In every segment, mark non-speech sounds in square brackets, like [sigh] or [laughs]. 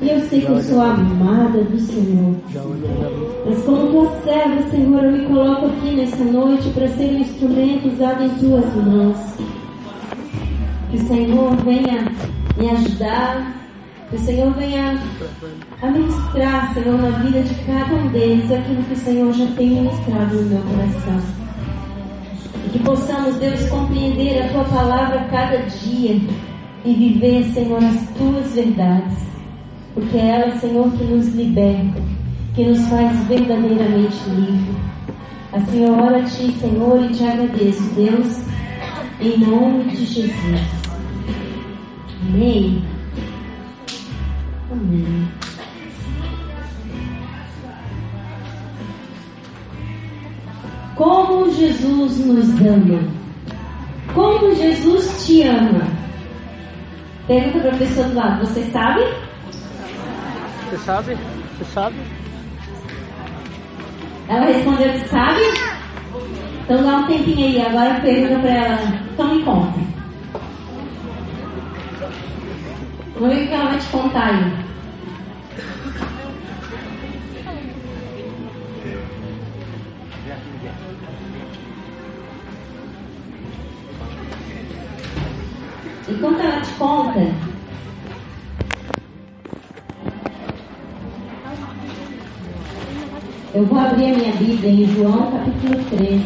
E eu sei que eu sou amada do Senhor. Mas como tua serva, Senhor, eu me coloco aqui nessa noite para ser um instrumento usado em tuas mãos. Que o Senhor venha me ajudar. Que o Senhor venha a ministrar, Senhor, na vida de cada um deles aquilo que o Senhor já tem ministrado no meu coração. E que possamos, Deus, compreender a tua palavra cada dia e viver, Senhor, as tuas verdades. Porque é ela, Senhor, que nos liberta, que nos faz verdadeiramente livre. Assim eu oro a Ti, Senhor, e te agradeço, Deus, em nome de Jesus. Amém. Amém. Como Jesus nos ama. Como Jesus te ama. Pergunta para a pessoa do lado, você sabe? Você sabe? Você sabe? Ela respondeu que sabe? Então dá um tempinho aí, agora pergunta para ela, então me conta. Vamos ver o que ela vai te contar aí. Enquanto ela te conta, eu vou abrir a minha Bíblia em João capítulo 13,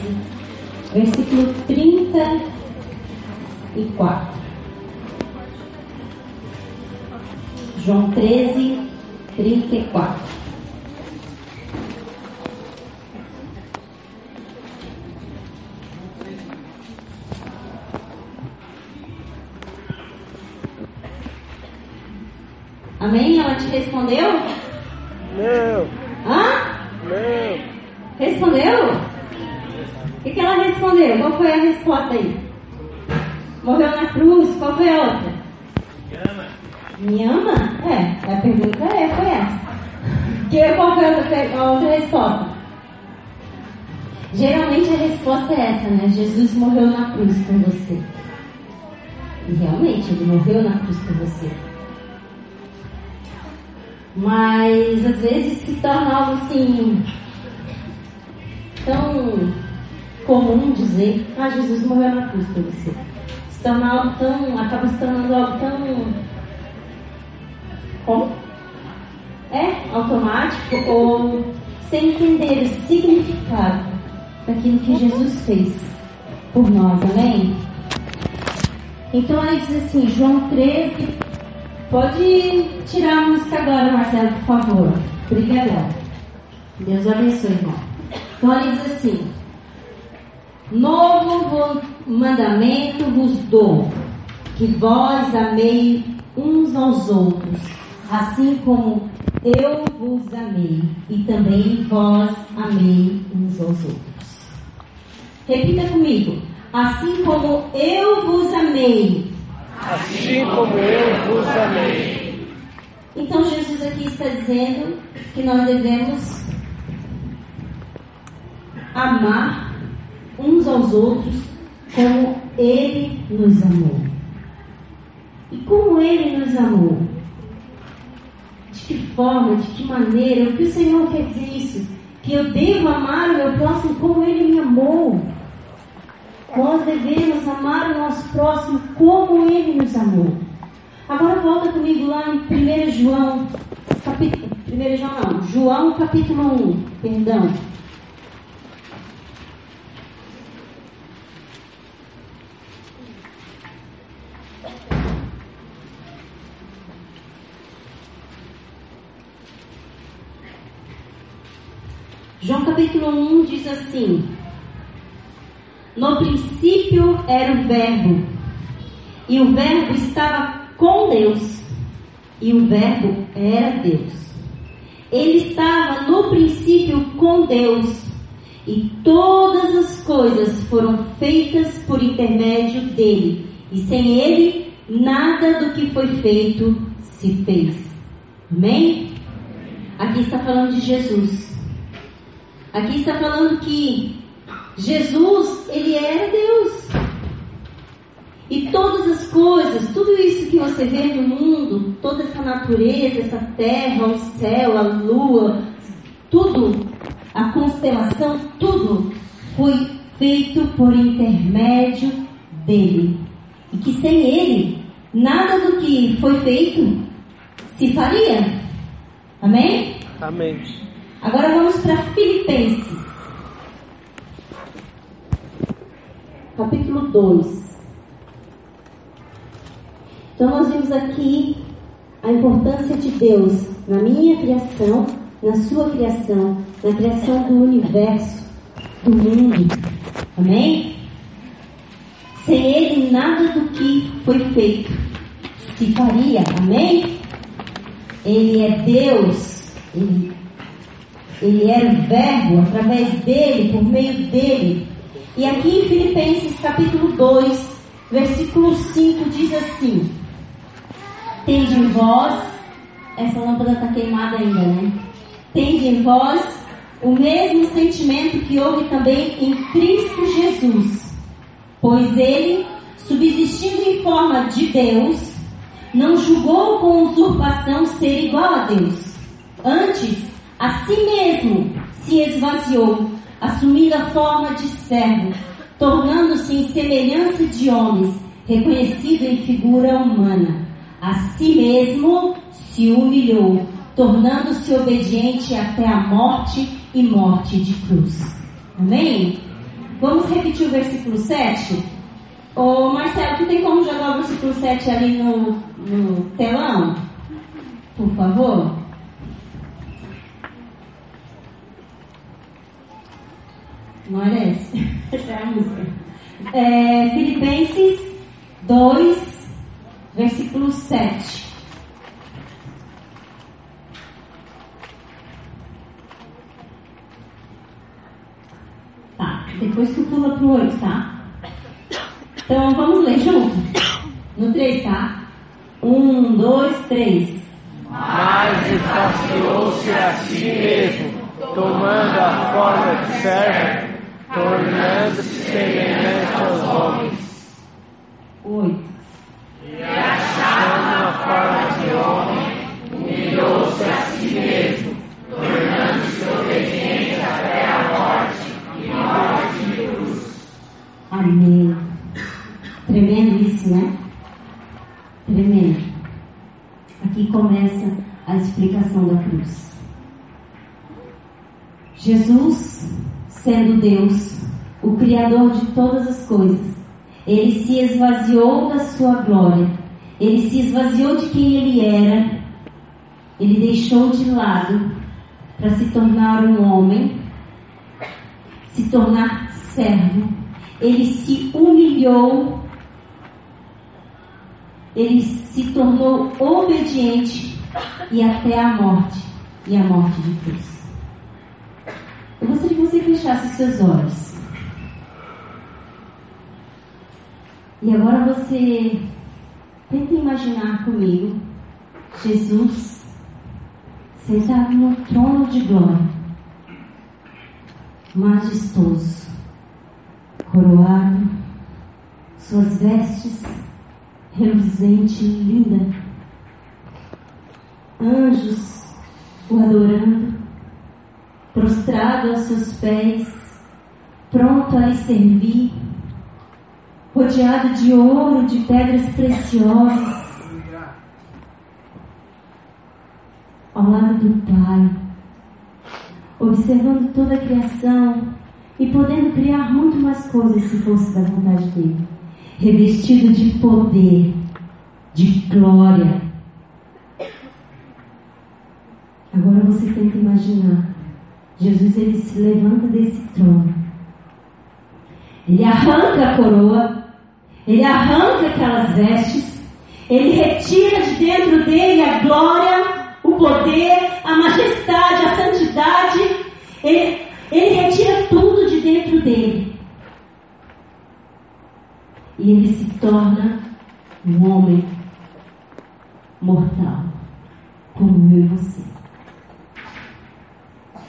versículo 34. João 13, 34. Amém? Ela te respondeu? Não. Respondeu? O que, ela respondeu? Qual foi a resposta aí? Morreu na cruz, qual foi a outra? Me ama? É, a pergunta é, foi essa. Que, qual foi a outra, a outra resposta? Geralmente a resposta é essa, né? Jesus morreu na cruz por você. E realmente, ele morreu na cruz por você. Mas às vezes se torna algo assim tão comum dizer, ah, Jesus morreu na cruz por você. Torna algo tão. acaba se tornando algo tão. como? É, automático ou sem entender o significado daquilo que Jesus fez por nós, amém? Então ele diz assim, João 13, Pode tirar a música agora, Marcelo, por favor. Obrigada. Deus abençoe, irmão. Então ele diz assim: Novo mandamento vos dou, que vós amei uns aos outros, assim como eu vos amei, e também vós amei uns aos outros. Repita comigo: Assim como eu vos amei, Assim como eu vos amei. Então Jesus aqui está dizendo que nós devemos amar uns aos outros como Ele nos amou. E como Ele nos amou? De que forma, de que maneira? O que o Senhor quer dizer isso? Que eu devo amar o meu próximo como Ele me amou. Nós devemos amar o nosso próximo como Ele nos amou. Agora volta comigo lá em 1 João, capítulo, 1 João não, João capítulo 1, perdão. João capítulo 1 diz assim: No princípio era o Verbo, e o Verbo estava com Deus, e o Verbo era Deus. Ele estava no princípio com Deus, e todas as coisas foram feitas por intermédio dele, e sem ele, nada do que foi feito se fez. Amém? Aqui está falando de Jesus. Aqui está falando que Jesus, ele era Deus. E todas as coisas, tudo isso que você vê no mundo, toda essa natureza, essa terra, o céu, a lua, tudo, a constelação, tudo foi feito por intermédio dele. E que sem ele, nada do que foi feito se faria. Amém? Amém. Agora vamos para Filipenses. Capítulo 2. Então nós vimos aqui a importância de Deus na minha criação, na sua criação, na criação do universo, do mundo. Amém? Sem Ele, nada do que foi feito se faria. Amém? Ele é Deus. Ele, ele era o Verbo através dele, por meio dele. E aqui em Filipenses capítulo 2, versículo 5 diz assim: Tende em vós, essa lâmpada está queimada ainda, né? Tende em vós o mesmo sentimento que houve também em Cristo Jesus. Pois ele, subsistindo em forma de Deus, não julgou com usurpação ser igual a Deus. Antes, a si mesmo se esvaziou, assumindo a forma de servo, tornando-se em semelhança de homens, reconhecido em figura humana a si mesmo se humilhou, tornando-se obediente até a morte e morte de cruz. Amém? Vamos repetir o versículo 7? Ô Marcelo, tu tem como jogar o versículo 7 ali no, no telão? Por favor? Era esse? [laughs] Essa é a música. É, Filipenses 2, versículo 7. Tá, depois tu pula pro 8, tá? Então vamos ler junto? No 3, tá? 1, 2, 3. Mas esvaziou-se a si mesmo, tomando a forma de servo, tornando-se semelhante aos homens. 8. E achando a forma de homem, humilhou-se a si mesmo, tornando-se obediente até a morte e morte de cruz. Amém. Tremendo isso, né? Tremendo. Aqui começa a explicação da cruz. Jesus, sendo Deus, o Criador de todas as coisas, ele se esvaziou da sua glória. Ele se esvaziou de quem ele era. Ele deixou de lado para se tornar um homem, se tornar servo. Ele se humilhou. Ele se tornou obediente e até a morte e a morte de cruz. Eu gostaria que você fechasse os seus olhos. E agora você tenta imaginar comigo Jesus sentado no trono de glória, majestoso, coroado, suas vestes reluzente e linda, anjos o adorando, prostrado aos seus pés, pronto a lhe servir rodeado de ouro, de pedras preciosas, ao lado do Pai, observando toda a criação e podendo criar muito mais coisas se fosse da vontade dele, revestido de poder, de glória. Agora você tenta imaginar, Jesus ele se levanta desse trono, ele arranca a coroa ele arranca aquelas vestes, ele retira de dentro dele a glória, o poder, a majestade, a santidade. Ele, ele retira tudo de dentro dele. E ele se torna um homem mortal, como eu e você.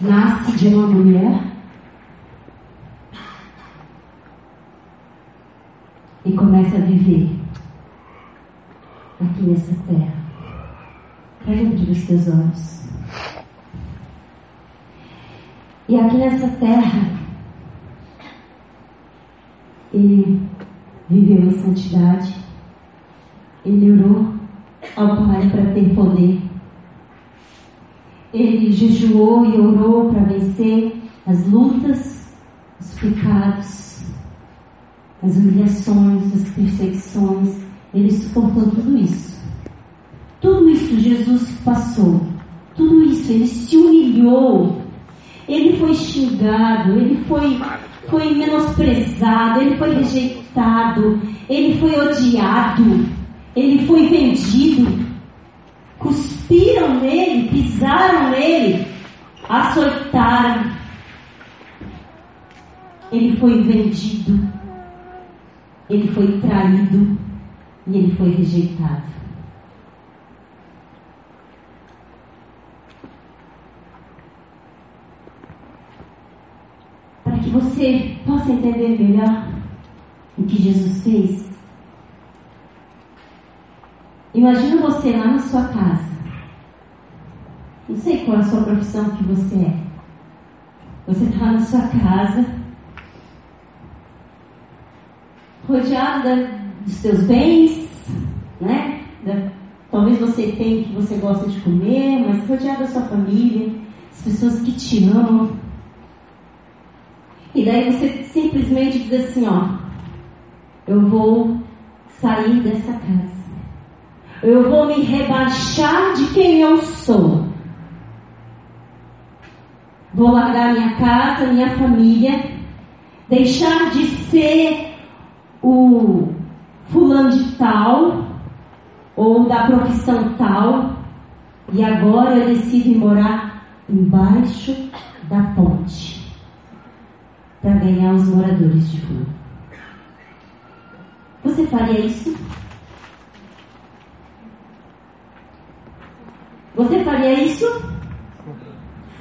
Nasce de uma mulher e começa a viver aqui nessa terra. Feche abrir os teus olhos. E aqui nessa terra, ele viveu em santidade, ele orou ao Pai para ter poder. Ele jejuou e orou para vencer as lutas, os pecados, as humilhações, as perseguições. Ele suportou tudo isso. Tudo isso Jesus passou. Tudo isso, ele se humilhou. Ele foi xingado, ele foi, foi menosprezado, ele foi rejeitado, ele foi odiado, ele foi vendido. Cuspiram nele, pisaram nele, açoitaram. Ele foi vendido, ele foi traído e ele foi rejeitado. Para que você possa entender melhor o que Jesus fez, imagina você lá na sua casa. Sei qual é a sua profissão que você é. Você está na sua casa, rodeado dos seus bens, né? Talvez você tenha que você gosta de comer, mas rodeado da sua família, as pessoas que te amam. E daí você simplesmente diz assim, ó, eu vou sair dessa casa. Eu vou me rebaixar de quem eu sou. Vou largar minha casa, minha família, deixar de ser o fulano de tal ou da profissão tal e agora eu decido morar embaixo da ponte para ganhar os moradores de rua. Você faria isso? Você faria isso?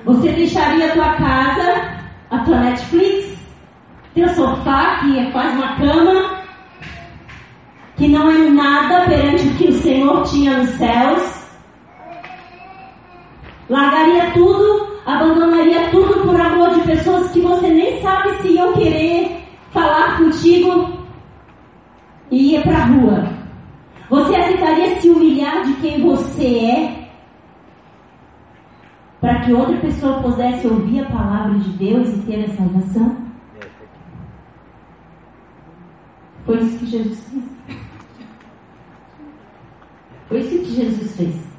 Você deixaria a tua casa, a tua Netflix, teu sofá, que é quase uma cama, que não é nada perante o que o Senhor tinha nos céus? Largaria tudo, abandonaria tudo por amor de pessoas que você nem sabe se iam querer falar contigo e ia para a rua. Você aceitaria se humilhar de quem você é para que outra pessoa pudesse ouvir a palavra de Deus e ter a salvação? Foi isso que Jesus fez. Foi isso que Jesus fez.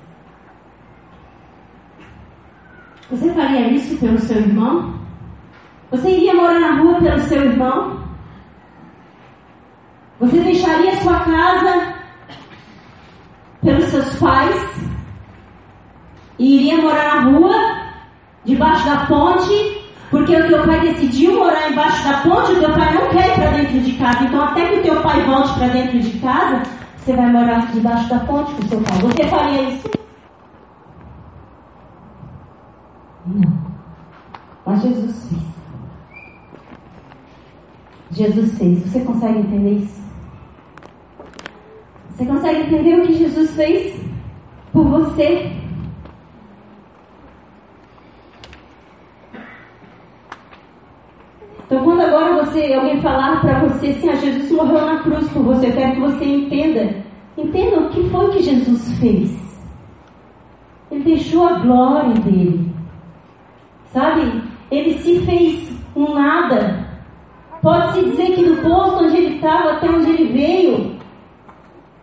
Você faria isso pelo seu irmão? Você iria morar na rua pelo seu irmão? Você deixaria sua casa pelos seus pais? E iria morar na rua, debaixo da ponte, porque o teu pai decidiu morar embaixo da ponte, o teu pai não quer ir para dentro de casa. Então, até que o teu pai volte para dentro de casa, você vai morar debaixo da ponte com o seu pai. Você faria isso? Não. Mas Jesus fez. Jesus fez. Você consegue entender isso? Você consegue entender o que Jesus fez por você? Então, quando agora você, alguém falar para você assim, ah, Jesus morreu na cruz por você, eu quero que você entenda. Entenda o que foi que Jesus fez. Ele deixou a glória dele. Sabe? Ele se fez um nada. Pode-se dizer que do posto onde ele estava até onde ele veio,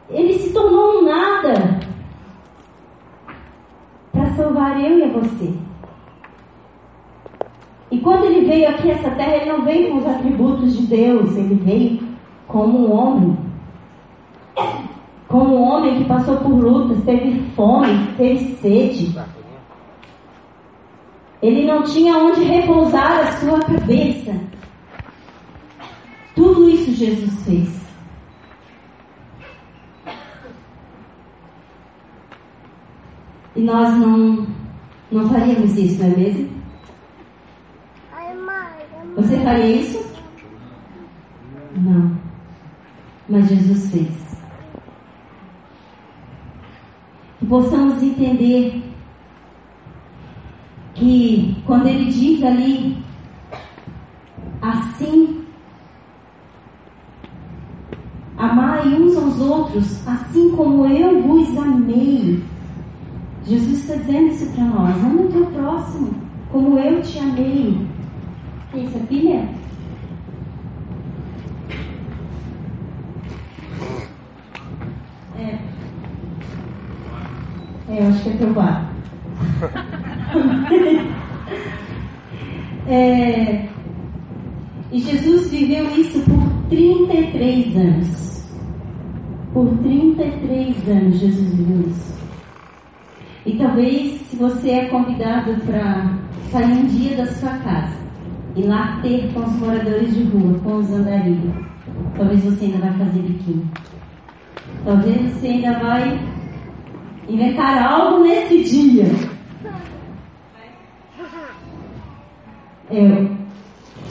ele se tornou um nada para salvar eu e você. E quando ele veio aqui a essa terra, ele não veio com os atributos de Deus, ele veio como um homem. Como um homem que passou por lutas, teve fome, teve sede. Ele não tinha onde repousar a sua cabeça. Tudo isso Jesus fez. E nós não, não faríamos isso, não é mesmo? Você faria isso? Não. Mas Jesus fez. Que possamos entender que quando ele diz ali, assim, amai uns aos outros, assim como eu vos amei. Jesus está dizendo isso para nós, ama o teu próximo, como eu te amei. Isso, é pimenta. É. É, eu acho que é provar. [laughs] é, e Jesus viveu isso por 33 anos. Por 33 anos Jesus viveu isso. E talvez, se você é convidado para sair um dia da sua casa, e later com os moradores de rua, com os andarilhos. Talvez você ainda vai fazer biquinho. Talvez você ainda vai inventar algo nesse dia. Eu.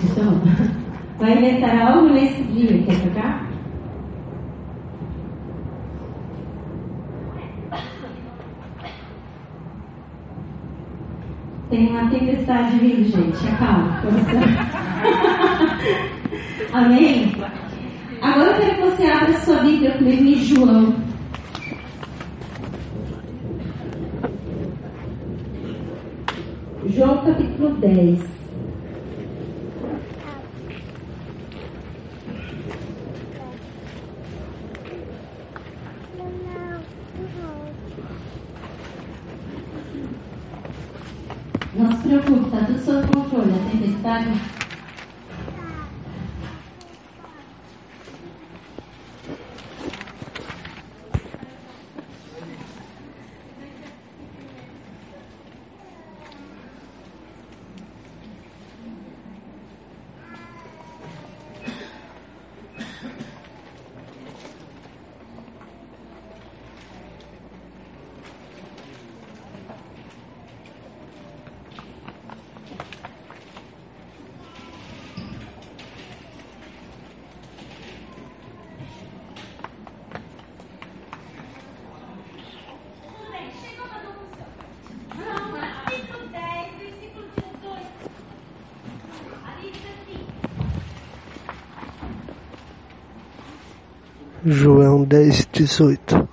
Então, [laughs] vai inventar algo nesse dia. Quer tocar? Tem uma tempestade vindo, gente. Acalma. [laughs] Amém? Agora eu quero que você abra sua Bíblia comigo em João. João capítulo 10. João dez dezoito.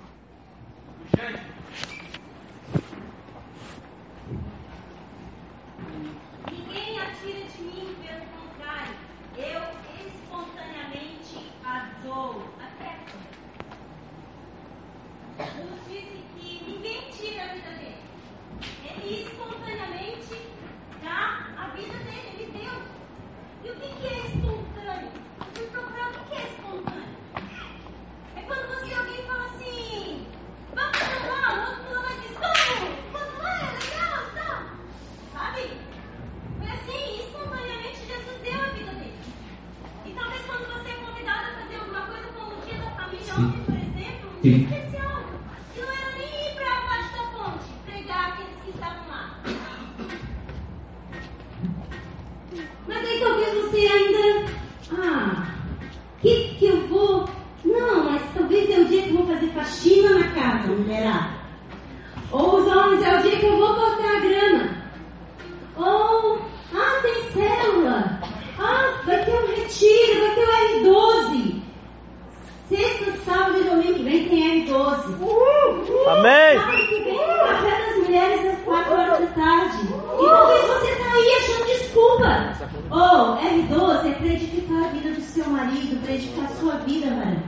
o café das mulheres às 4 horas da tarde. E talvez você está aí achando desculpa. Oh, R12 é para edificar a vida do seu marido, para edificar a sua vida, mano.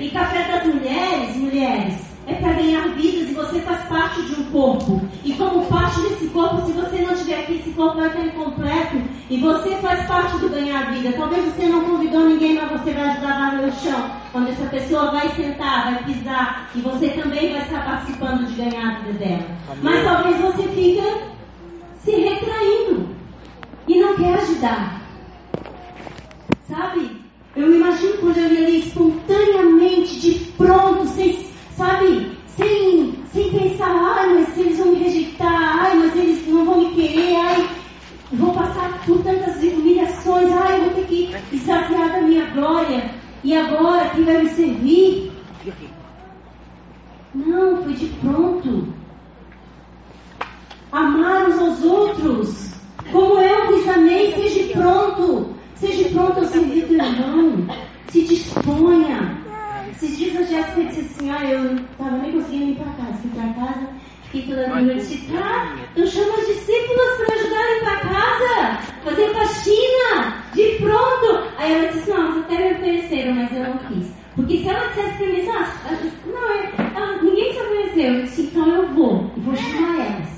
E café das mulheres, mulheres, é para ganhar vidas e você faz parte de um corpo. E como parte desse corpo, se você não estiver aqui, esse corpo vai estar incompleto e você faz parte do ganhar vida. Talvez você não convidou ninguém, mas você vai ajudar lá no chão, quando essa pessoa vai sentar, vai pisar e você também vai estar participando de ganhar a vida dela. Amém. Mas talvez você fica se retraindo e não quer ajudar. Sabe? Eu imagino quando eu ia ali espontaneamente, de pronto, sem sabe? Sem, sem pensar, ai, mas eles vão me rejeitar, ai, mas eles não vão me querer, ai, vou passar por tantas humilhações, ai, vou ter que desafiar da minha glória. E agora, quem vai me servir? Não, foi de pronto. Amar uns aos outros. Como eu vos amei, seja pronto. Seja pronto ao servir do irmão. Se disponha. Esses dias a Jéssica disse assim, ah, eu não estava nem conseguindo ir para casa. Fui para casa, fiquei toda noite. Eu disse, tá, eu chamo as discípulas para ajudarem para casa, fazer faxina, de pronto. Aí ela disse, não, até me ofereceram, mas eu não quis. Porque se ela dissesse para mim, ah, não, é, ah, ninguém se ofereceu. Eu disse, então eu vou, e vou chamar elas.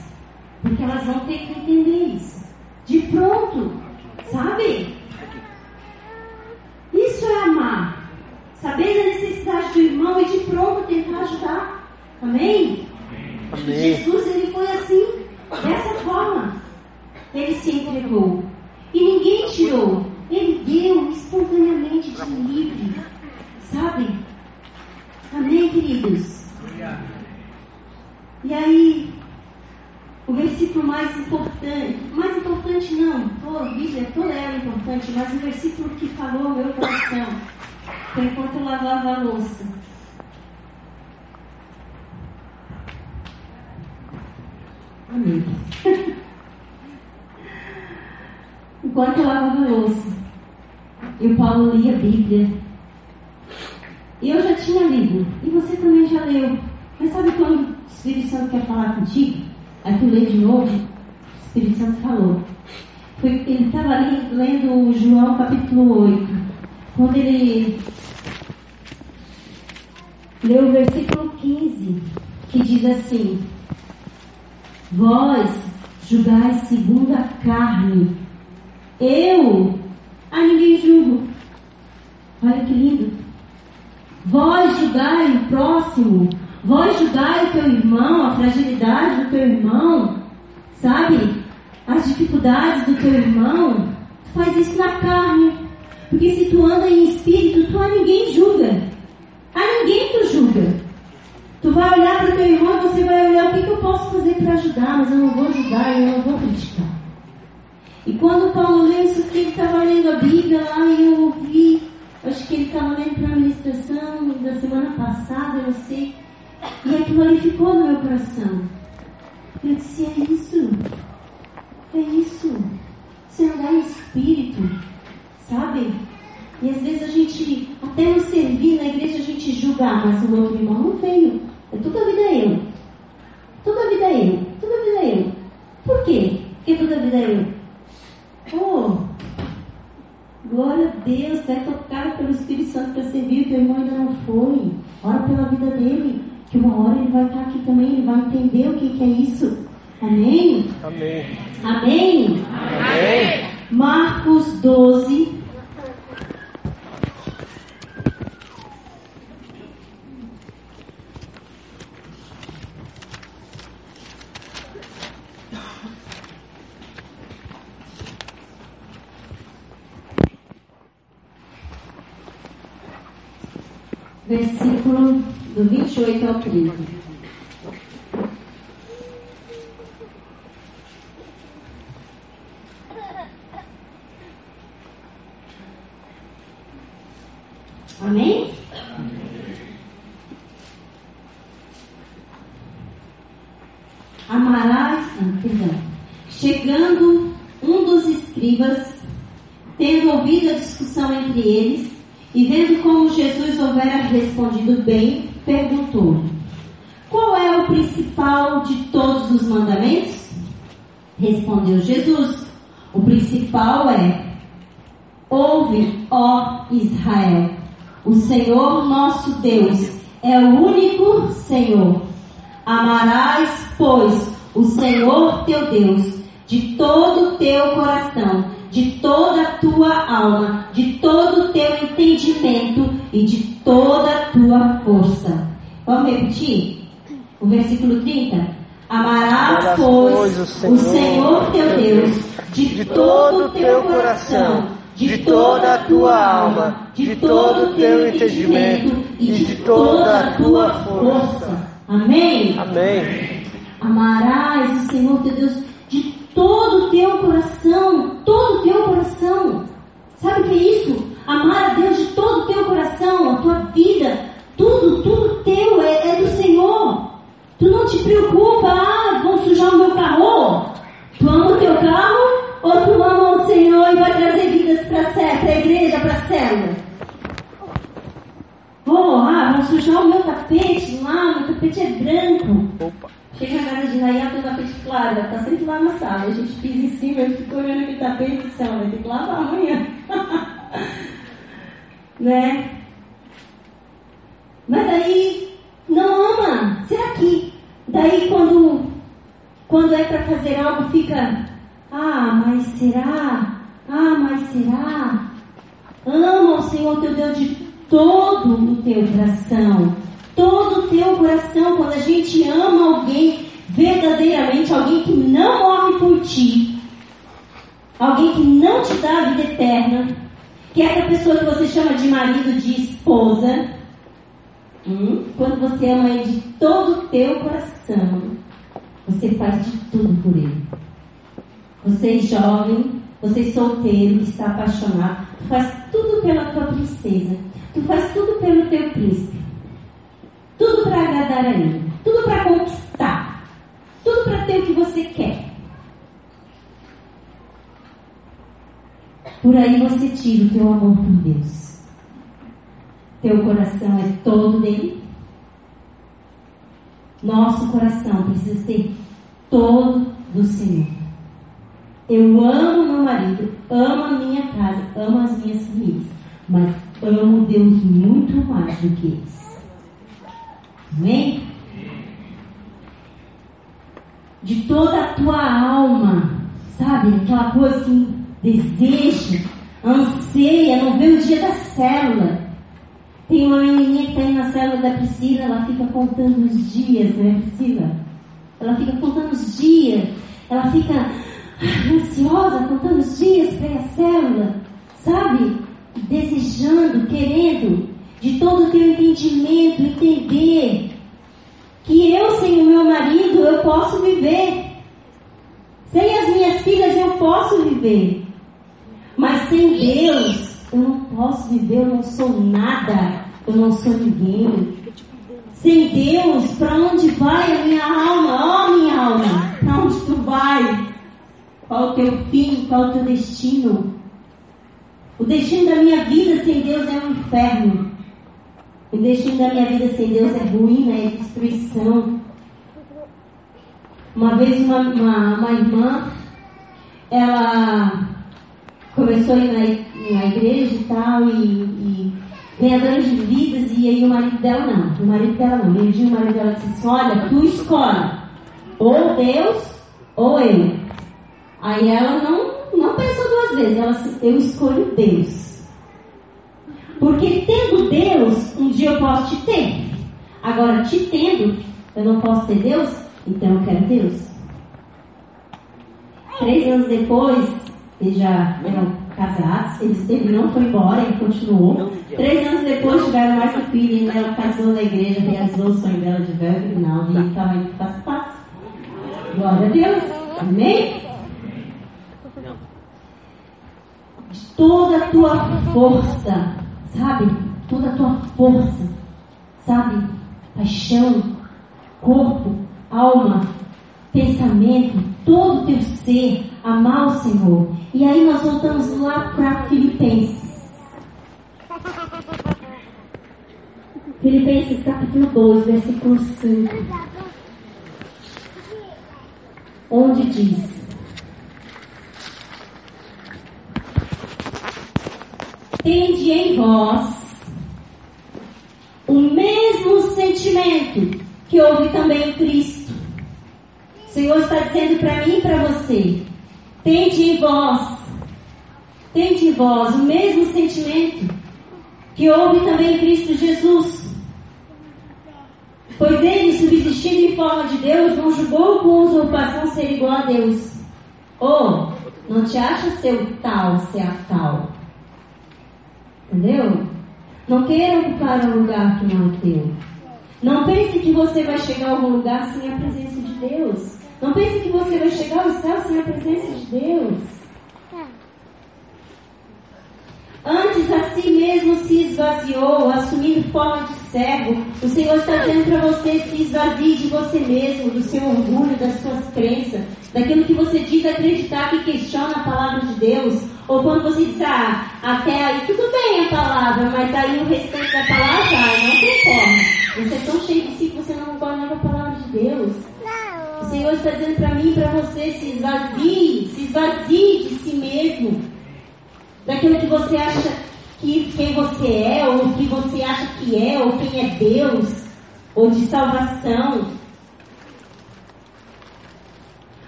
Porque elas vão ter que entender isso. De pronto, sabe? Isso é amar. Saber da necessidade do irmão e de pronto tentar ajudar. Amém? Amém. Jesus ele foi assim, dessa forma. Ele se entregou. E ninguém tirou. Ele deu espontaneamente de livre. Sabe? Amém, queridos? E aí, o versículo mais importante, mais importante não, toda a Bíblia toda ela é importante, mas o versículo que falou ao meu coração foi enquanto eu lavava a louça. Amém. Enquanto eu lavava louça, e o Paulo lia a Bíblia. E eu já tinha lido, e você também já leu. Mas sabe quando o Espírito Santo quer falar contigo? Aí tu lê de novo, o Espírito Santo falou. Foi, ele estava ali lendo João capítulo 8, quando ele leu o versículo 15, que diz assim: Vós julgais segundo a carne, eu a ninguém julgo. Olha que lindo. Vós julgai o próximo Vós julgai o teu irmão, a fragilidade do teu irmão, sabe? As dificuldades do teu irmão. Tu faz isso na carne. Porque se tu anda em espírito, tu a ninguém julga. A ninguém tu julga. Tu vai olhar para o teu irmão e você vai olhar o que, que eu posso fazer para ajudar, mas eu não vou ajudar, eu não vou criticar. E quando Paulo leu isso aqui, ele estava lendo a Bíblia lá e eu ouvi, acho que ele estava lendo para a ministração da semana passada, eu não sei. E aquilo ali ficou no meu coração. Eu disse, é isso. É isso. Você andar em espírito, sabe? E às vezes a gente, até no servir na igreja, a gente julga, ah, mas o outro irmão não veio. É toda a vida eu. Toda a vida eu. Toda a vida eu. Por quê? Porque toda a vida eu. Oh, glória a Deus, está tocado pelo Espírito Santo para servir, o teu irmão ainda não foi. Ora pela vida dele que uma hora ele vai estar aqui também, ele vai entender o que, que é isso. Amém? Amém. Amém? Amém. Marcos 12. Versículo do 28 ao 30. Amém? Amarás, perdão. Chegando um dos escribas, tendo ouvido a discussão entre eles, e vendo como Jesus houvera respondido bem, perguntou: Qual é o principal de todos os mandamentos? Respondeu Jesus: O principal é: Ouve, ó Israel, o Senhor nosso Deus é o único Senhor. Amarás, pois, o Senhor teu Deus de todo o teu coração, de toda a tua alma, de todo o teu entendimento e de toda a tua força. Vamos repetir? O versículo 30. Amarás, pois, o Senhor, o Senhor teu Deus de, de todo o teu coração, de toda a tua alma, de todo o teu entendimento e de toda a tua força. Amém? Amém. Amarás o Senhor teu Deus de todo o teu coração, todo o teu coração. Sabe o que é isso? Amar a Deus de todo o teu coração, a tua vida, tudo, tudo teu é, é do Senhor. Tu não te preocupa, ah, vão sujar o meu carro. Tu ama o teu trazer vidas para a igreja, para a célula? Vou, ah, vou sujar o meu tapete lá, meu tapete é branco. Opa. Chega na casa de Raia, tem tapete claro, ela tá sempre lá na sala. A gente pisa em cima, eu fico olhando aquele tapete e céu, vai ter que lavar amanhã. [laughs] né? Mas aí não ama. Será que daí quando, quando é para fazer algo fica, ah, mas será? Ah, mas será? Ama o Senhor teu Deus de todo o teu coração. Todo o teu coração, quando a gente ama alguém verdadeiramente, alguém que não morre por ti, alguém que não te dá a vida eterna, que é essa pessoa que você chama de marido, de esposa, hum, quando você ama ele de todo o teu coração, você faz de tudo por ele. Você é jovem, você é solteiro, está apaixonado, faz tudo pela tua princesa, tu faz tudo pelo teu príncipe, tudo para agradar a ele, tudo para conquistar, tudo para ter o que você quer. Por aí você tira o teu amor por Deus. Teu coração é todo dele. Nosso coração precisa ser todo do Senhor. Eu amo meu marido, amo a minha casa, amo as minhas famílias, mas amo Deus muito mais do que eles. Amém? De toda a tua alma, sabe? Aquela coisa assim, deseja, anseia, não vê o dia da célula. Tem uma menininha que está aí na célula da Priscila, ela fica contando os dias, né, Priscila? Ela fica contando os dias, ela fica ansiosa, contando os dias para à célula, sabe? Desejando, querendo, de todo o teu entendimento, entender que eu, sem o meu marido, eu posso viver. Sem as minhas filhas, eu posso viver. Mas sem Deus, eu não posso viver, eu não sou nada, eu não sou ninguém. Sem Deus, para onde vai a minha alma? Ó oh, minha alma, para onde tu vai? Qual o teu fim? Qual o teu destino? O destino da minha vida sem Deus é um inferno. O destino minha vida sem Deus é ruína, é destruição. Uma vez uma, uma, uma irmã, ela começou a ir na, na igreja e tal, e, e ganhadora de vidas, e aí o marido dela não. O marido dela não. E dia o marido dela disse assim, olha, tu escolhe ou Deus ou eu. Aí ela não, não pensou duas vezes, ela disse, eu escolho Deus. Porque tendo Deus, um dia eu posso te ter. Agora, te tendo, eu não posso ter Deus, então eu quero Deus. Três anos depois, eles já eram casados, eles, ele não foi embora, ele continuou. Três anos depois tiveram mais um filho, e ela casou na igreja, realizou o sonho dela de ver o final, e estava indo fácil fácil. Glória a Deus. Amém? De toda a tua força, sabe? Toda a tua força, sabe? Paixão, corpo, alma, pensamento, todo o teu ser, amar o Senhor. E aí nós voltamos lá para Filipenses. Filipenses capítulo 2, versículo 5. Onde diz: Tende em vós o mesmo sentimento que houve também em Cristo. O Senhor está dizendo para mim e para você: Tende em vós, tende em vós o mesmo sentimento que houve também em Cristo Jesus. Pois ele, subsistindo em forma de Deus, não julgou com usurpação ser igual a Deus. Ou, oh, não te acha seu tal ser a tal. Entendeu? Não queira ocupar um lugar que não é teu. Não pense que você vai chegar a algum lugar sem a presença de Deus. Não pense que você vai chegar ao céu sem a presença de Deus. Antes a si mesmo se esvaziou, assumindo forma de servo. O Senhor está dizendo para você: se esvazie de você mesmo, do seu orgulho, das suas crenças, daquilo que você diz acreditar que questiona a palavra Deus, ou quando você diz, ah, até aí tudo bem a palavra, mas aí o restante da palavra, ah, não tem como. Você é tão cheio de si que você não conhece a palavra de Deus. O Senhor está dizendo para mim e para você, se esvazie, se esvazie de si mesmo, daquilo que você acha que quem você é, ou o que você acha que é, ou quem é Deus, ou de salvação.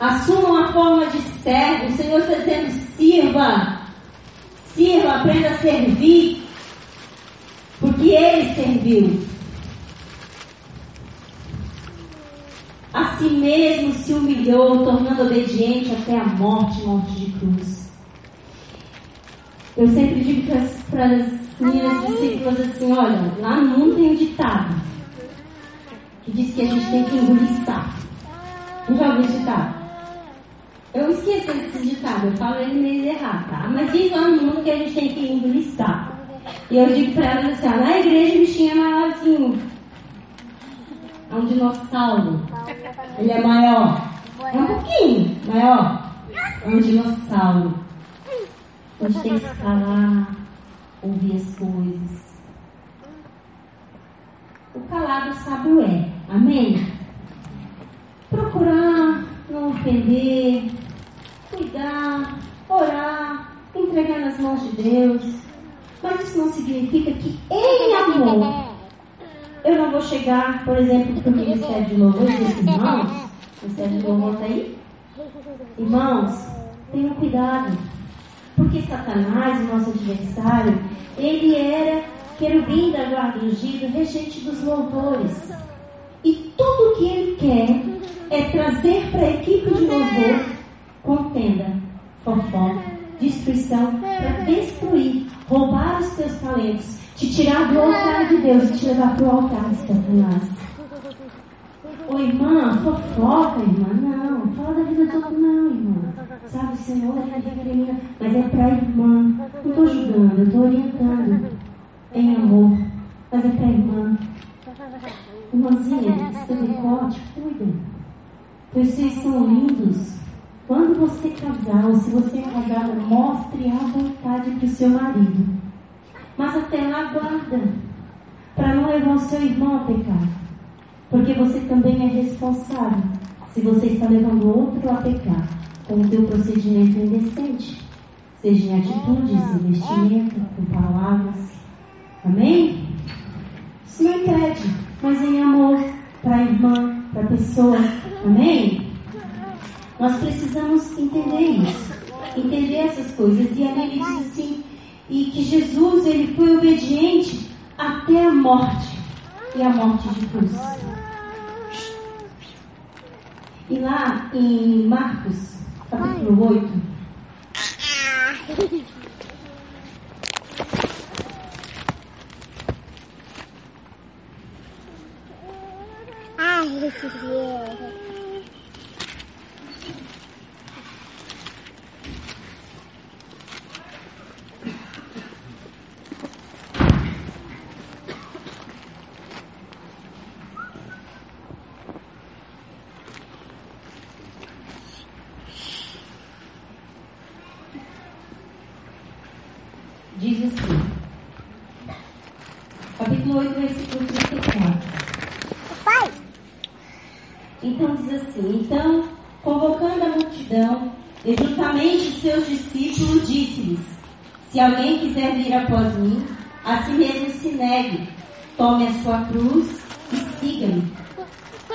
Assumam a forma de servo. O Senhor está dizendo: sirva. Sirva, aprenda a servir. Porque Ele serviu. A si mesmo se humilhou, tornando obediente até a morte morte de cruz. Eu sempre digo para as minhas discípulas assim: olha, lá no mundo tem um ditado que diz que a gente tem que engolir sapo. Não já ouviu ditado? Eu esqueci esse ditado, eu falo ele meio errado, tá? Mas diz lá no mundo que a gente tem que engolir. E eu digo para elas assim: na igreja o bichinho é maiorzinho. É um dinossauro. Ele é maior. É um pouquinho maior. É um dinossauro. A gente tem que escalar, ouvir as coisas. O calado sábio é. Amém? Procurar não ofender, cuidar, orar, entregar nas mãos de Deus. Mas isso não significa que em amor eu não vou chegar, por exemplo, para o Ministério de Louvor e dizer, irmãos, o Ministério de Louvor está aí? Irmãos, tenham cuidado. Porque Satanás, o nosso adversário, ele era querubim da guarda ungido, regente dos louvores. E tudo que ele quer é trazer para a equipe de louvor contenda, fofoca, destruição, para destruir, roubar os teus talentos, te tirar do altar de Deus e te levar para o altar de Satanás. Ô irmã, fofoca, irmã, não. Fala da vida toda, não, irmã. Sabe, o Senhor é recrimina, mas é para a irmã. Não estou julgando, eu estou orientando em amor. Mas é para a irmã. Irmãzinha, corte, cuida. Vocês são lindos. Quando você casar, ou se você é casada, mostre a vontade para o seu marido. Mas até lá guarda, para não levar o seu irmão a pecar. Porque você também é responsável se você está levando outro a pecar com o teu procedimento indecente, seja em atitudes, em vestimento, com palavras. Amém? Isso não impede, mas em amor para a irmã, para a pessoa. Amém? Nós precisamos entender isso, entender essas coisas. E ali ele diz assim, e que Jesus ele foi obediente até a morte e a morte de cruz. E lá em Marcos, capítulo 8. Ai, Se alguém quiser vir após mim, a si mesmo se negue, tome a sua cruz e siga-me.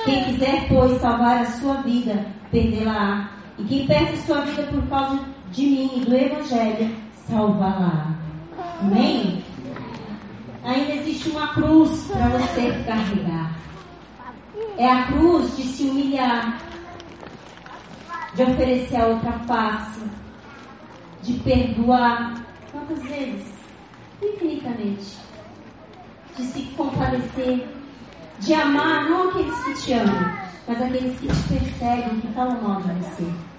Quem quiser, pois, salvar a sua vida, perdê-la-á. E quem perde sua vida por causa de mim e do Evangelho, salvá-la. Amém? Ainda existe uma cruz para você carregar. É a cruz de se humilhar, de oferecer a outra face, de perdoar, Quantas vezes? Infinitamente. De se compadecer, de amar não aqueles que te amam, mas aqueles que te perseguem, que falam mal de você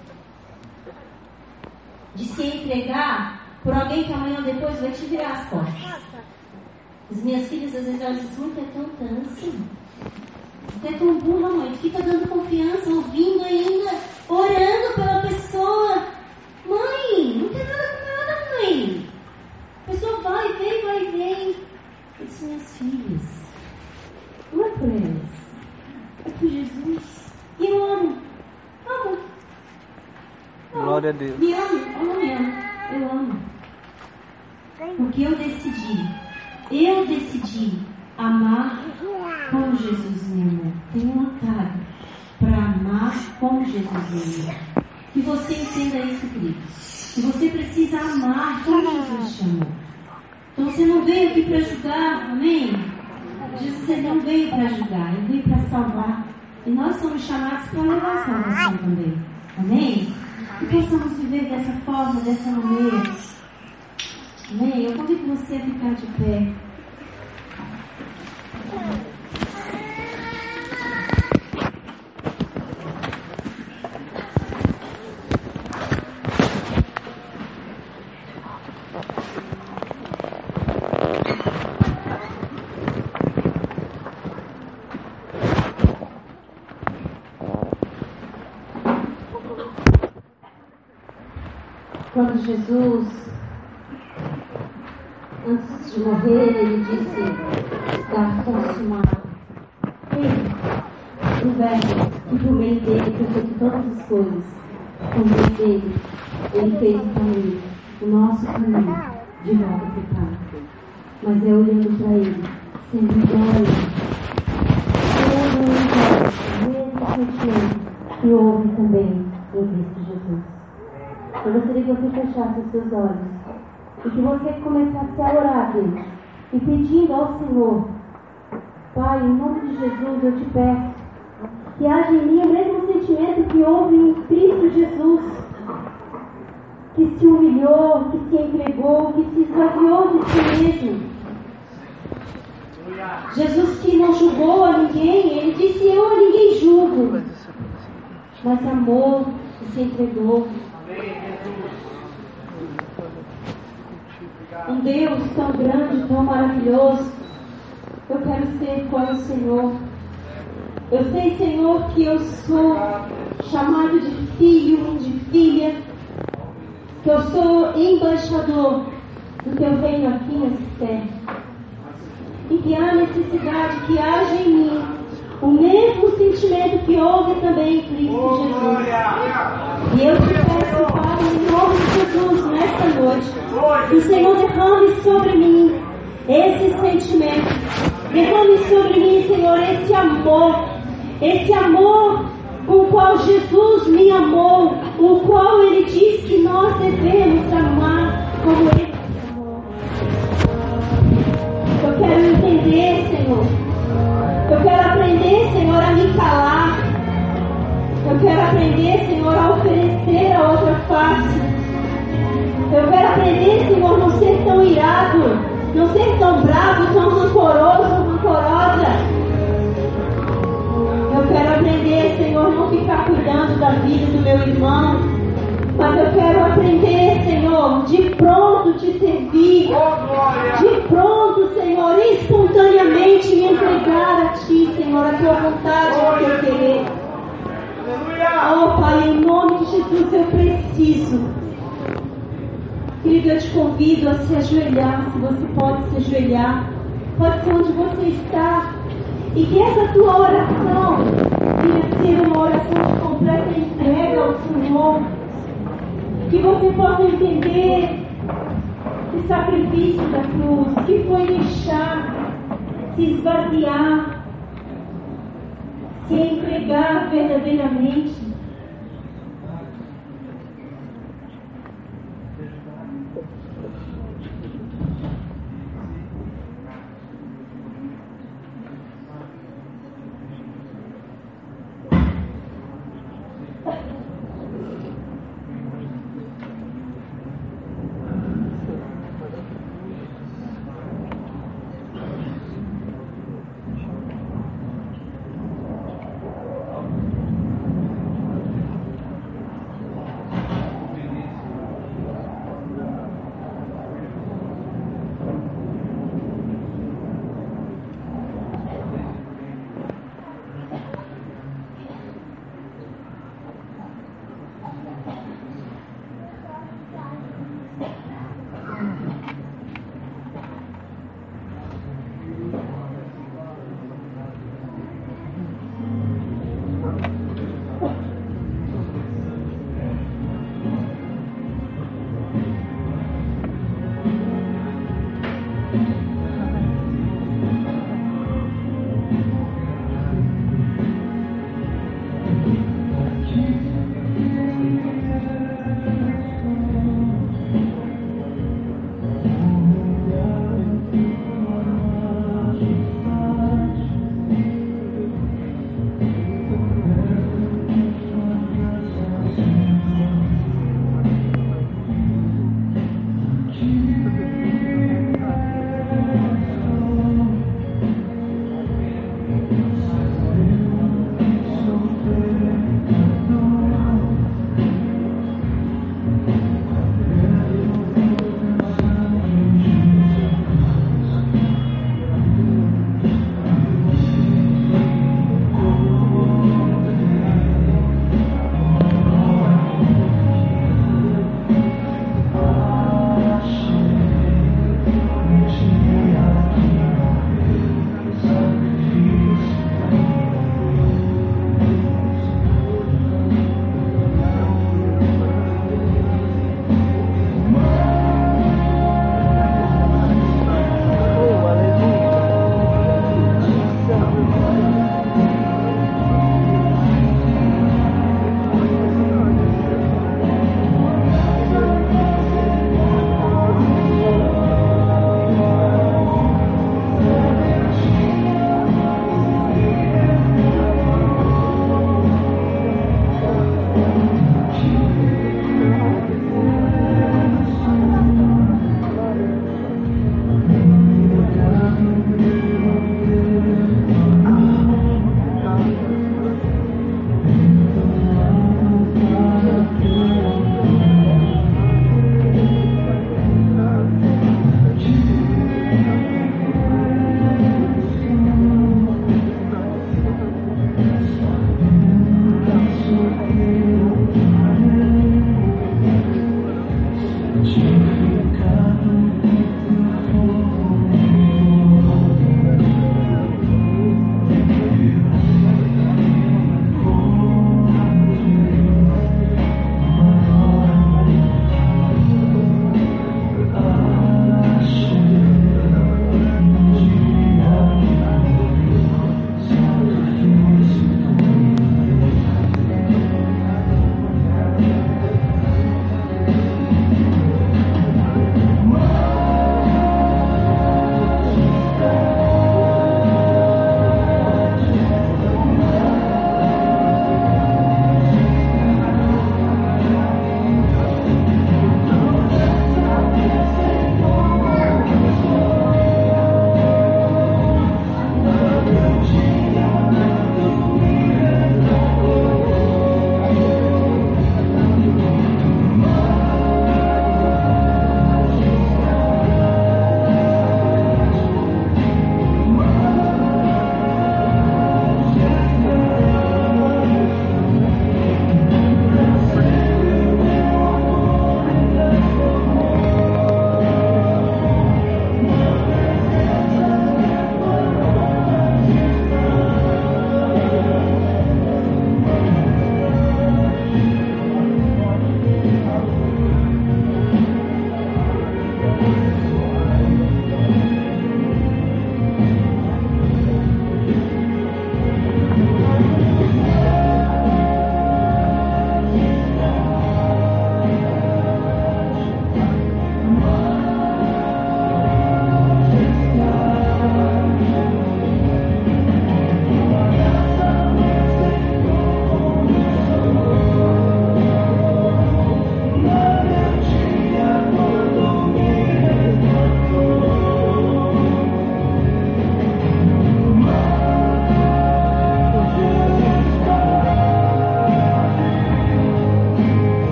de se entregar por alguém que amanhã ou depois vai te virar as costas. As minhas filhas às vezes elas dizem, assim, mãe, é tão tanso. Assim. Tu é tão burra, mãe. Fica dando confiança, ouvindo ainda, orando pela pessoa. Mãe, não tem nada com nada, mãe. A pessoa vai, vem, vai, vem. Eu disse, minhas filhas, não é por elas. É por Jesus. E eu amo. Amo. Glória a Deus. Então você não veio aqui para julgar, amém? Jesus ele não veio para julgar, ele veio para salvar. E nós somos chamados para levar a salvação também. Amém? Que possamos viver dessa forma, dessa maneira. Amém? Eu convido você a ficar de pé. Quando Jesus, antes de morrer, ele disse: Está consumado. Ele, o Verbo, que por meio dele fez todas as coisas, por meio dele, ele fez o caminho, o nosso caminho, de volta para o Pai. Mas é olhando para ele, sendo igual todo o universo, mesmo sentimento que houve também em Cristo. Eu gostaria que você fechasse os seus olhos e que você começasse a orar, Deus, e pedindo ao Senhor, Pai, em nome de Jesus, eu te peço que haja em mim o mesmo sentimento que houve em Cristo Jesus, que se humilhou, que se entregou, que se esvaziou de si mesmo. Jesus que não julgou a ninguém, ele disse: Eu a ninguém julgo, mas amou e se entregou. Um Deus tão grande, tão maravilhoso. Eu quero ser como o Senhor. Eu sei, Senhor, que eu sou chamado de filho, de filha, que eu sou embaixador do teu reino aqui nessa terra. E que há necessidade que haja em mim o mesmo sentimento que houve também em Cristo Jesus. E eu te peço, Pai, em nome de Jesus, nesta noite, que o Senhor derrame sobre mim esse sentimento. Derrame sobre mim, Senhor, esse amor. Esse amor com o qual Jesus me amou, o qual Ele diz que nós devemos amar como Ele amou. Eu quero entender, Senhor. Eu quero aprender, Senhor, a me calar. Eu quero aprender, Senhor, a oferecer a outra face. Eu quero aprender, Senhor, não ser tão irado, não ser tão bravo, tão rancoroso, rancorosa. Eu quero aprender, Senhor, não ficar cuidando da vida do meu irmão, mas eu quero aprender, Senhor, de pronto te servir, de pronto, Senhor, espontaneamente me entregar a Ti, Senhor, a Tua vontade, o Teu querer. Oh, Pai, em nome de Jesus eu preciso. Querido, eu te convido a se ajoelhar, se você pode se ajoelhar. Pode ser onde você está. E que essa tua oração venha ser uma oração de completa entrega ao Senhor. Que você possa entender o sacrifício da cruz, que foi deixar, se esvaziar, se entregar verdadeiramente.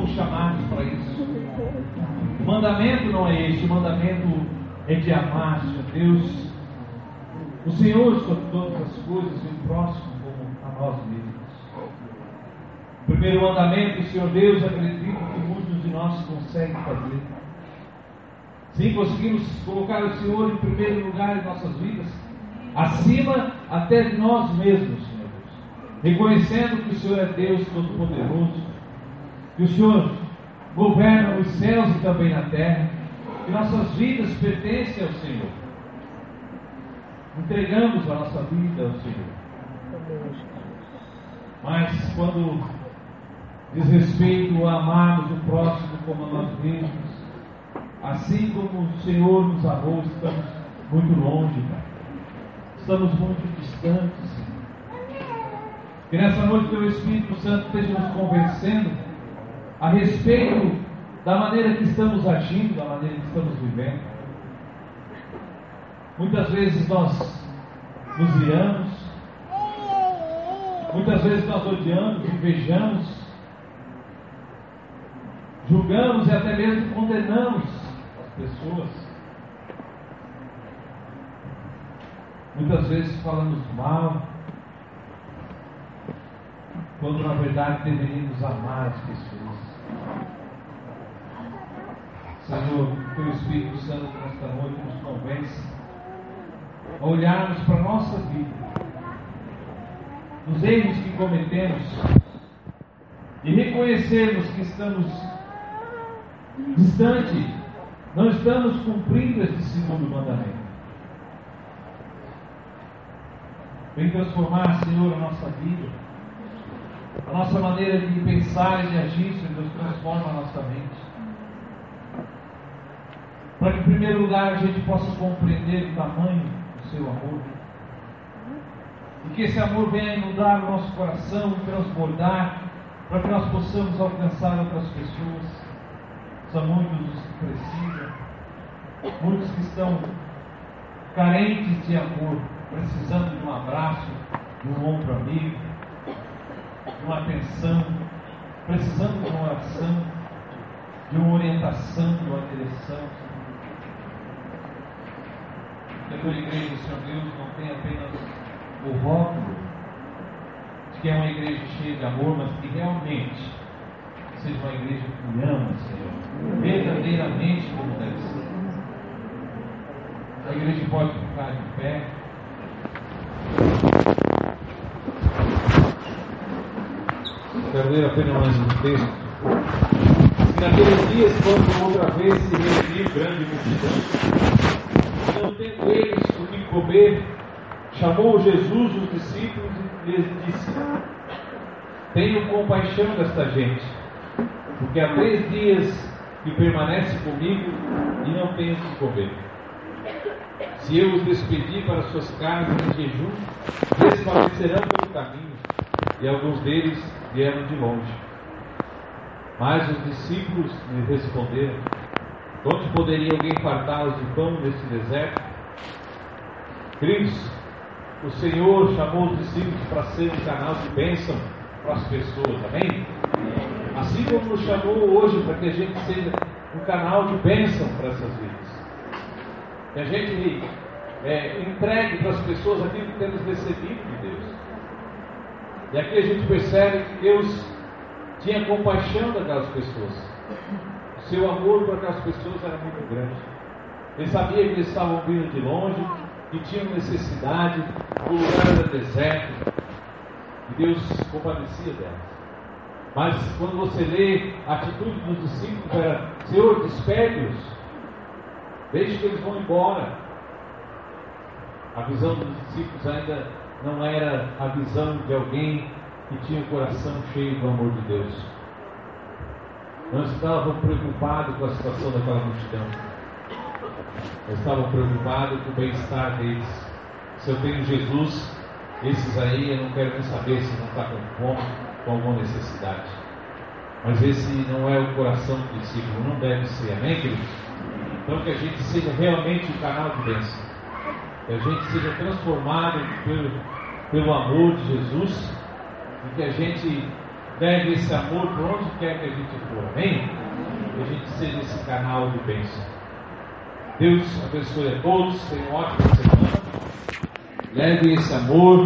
Fomos chamados para isso. O mandamento não é este, o mandamento é de amar, Senhor Deus, o Senhor sobre todas as coisas e o próximo como a nós mesmos. O primeiro mandamento, Senhor Deus, acredito que muitos de nós conseguem fazer. Sim, conseguimos colocar o Senhor em primeiro lugar em nossas vidas, acima até de nós mesmos, Senhor Deus. Reconhecendo que o Senhor é Deus Todo-Poderoso, que o Senhor governa os céus e também na terra, que nossas vidas pertencem ao Senhor. Entregamos a nossa vida ao Senhor. Mas quando diz respeito a amarmos o próximo como a nós mesmos, assim como o Senhor nos amou, estamos muito longe, Pai. Estamos muito distantes, Senhor. Que nessa noite o Espírito Santo esteja nos convencendo a respeito da maneira que estamos agindo, da maneira que estamos vivendo. Muitas vezes nós nos iramos, muitas vezes nós odiamos, invejamos, julgamos e até mesmo condenamos as pessoas. Muitas vezes falamos mal, quando na verdade deveríamos amar as pessoas. Senhor, o Espírito Santo nesta noite nos convence a olharmos para a nossa vida, os erros que cometemos e reconhecermos que estamos distante, não estamos cumprindo este segundo mandamento. Vem transformar, Senhor, a nossa vida, a nossa maneira de pensar e de agir, Senhor Deus, transforma a nossa mente. Para que, em primeiro lugar, a gente possa compreender o tamanho do seu amor. E que esse amor venha inundar o nosso coração, transbordar, para que nós possamos alcançar outras pessoas. São muitos os que precisam, muitos que estão carentes de amor, precisando de um abraço, de um ombro amigo, de uma atenção, precisando de uma oração, de uma orientação, de uma direção. Que a tua igreja, Senhor Deus, não tem apenas o rótulo de que é uma igreja cheia de amor, mas que realmente seja uma igreja que ama, Senhor, verdadeiramente como deve ser. A igreja pode ficar de pé. Quero ler apenas um texto. Naqueles dias, quando outra vez se reuniu grande multidão, não tendo eles o que comer, chamou Jesus os discípulos e lhes disse: Tenho compaixão desta gente, porque há três dias que permanece comigo e não tem o que comer. Se eu os despedir para suas casas em jejum, desfalecerão pelo caminho, e alguns deles vieram de longe. Mas os discípulos lhe responderam: Onde poderia alguém fartá-los de pão nesse deserto? Queridos, o Senhor chamou os discípulos para ser um canal de bênção para as pessoas, amém? Assim como nos chamou hoje para que a gente seja um canal de bênção para essas vidas. Que a gente é, entregue para as pessoas aquilo que temos recebido de Deus. E aqui a gente percebe que Deus tinha compaixão daquelas pessoas. O seu amor por aquelas pessoas era muito grande. Ele sabia que eles estavam vindo de longe, que tinham necessidade, o lugar era deserto. E Deus compadecia delas. Mas quando você lê a atitude dos discípulos, era: Senhor, despede-os, deixe que eles vão embora. A visão dos discípulos ainda não era a visão de alguém que tinha o coração cheio do amor de Deus. Não estavam preocupados com a situação daquela multidão. Estavam preocupados com o bem-estar deles. Se eu tenho Jesus, esses aí eu não quero nem saber se não está com fome, com alguma necessidade. Mas esse não é o coração do discípulo, não deve ser, amém, queridos? Então que a gente seja realmente um canal de bênção. Que a gente seja transformado pelo, pelo amor de Jesus e que a gente leve esse amor por onde quer que a gente for. Amém? Que a gente seja esse canal de bênção. Deus abençoe a todos, tenham uma ótima semana. Leve esse amor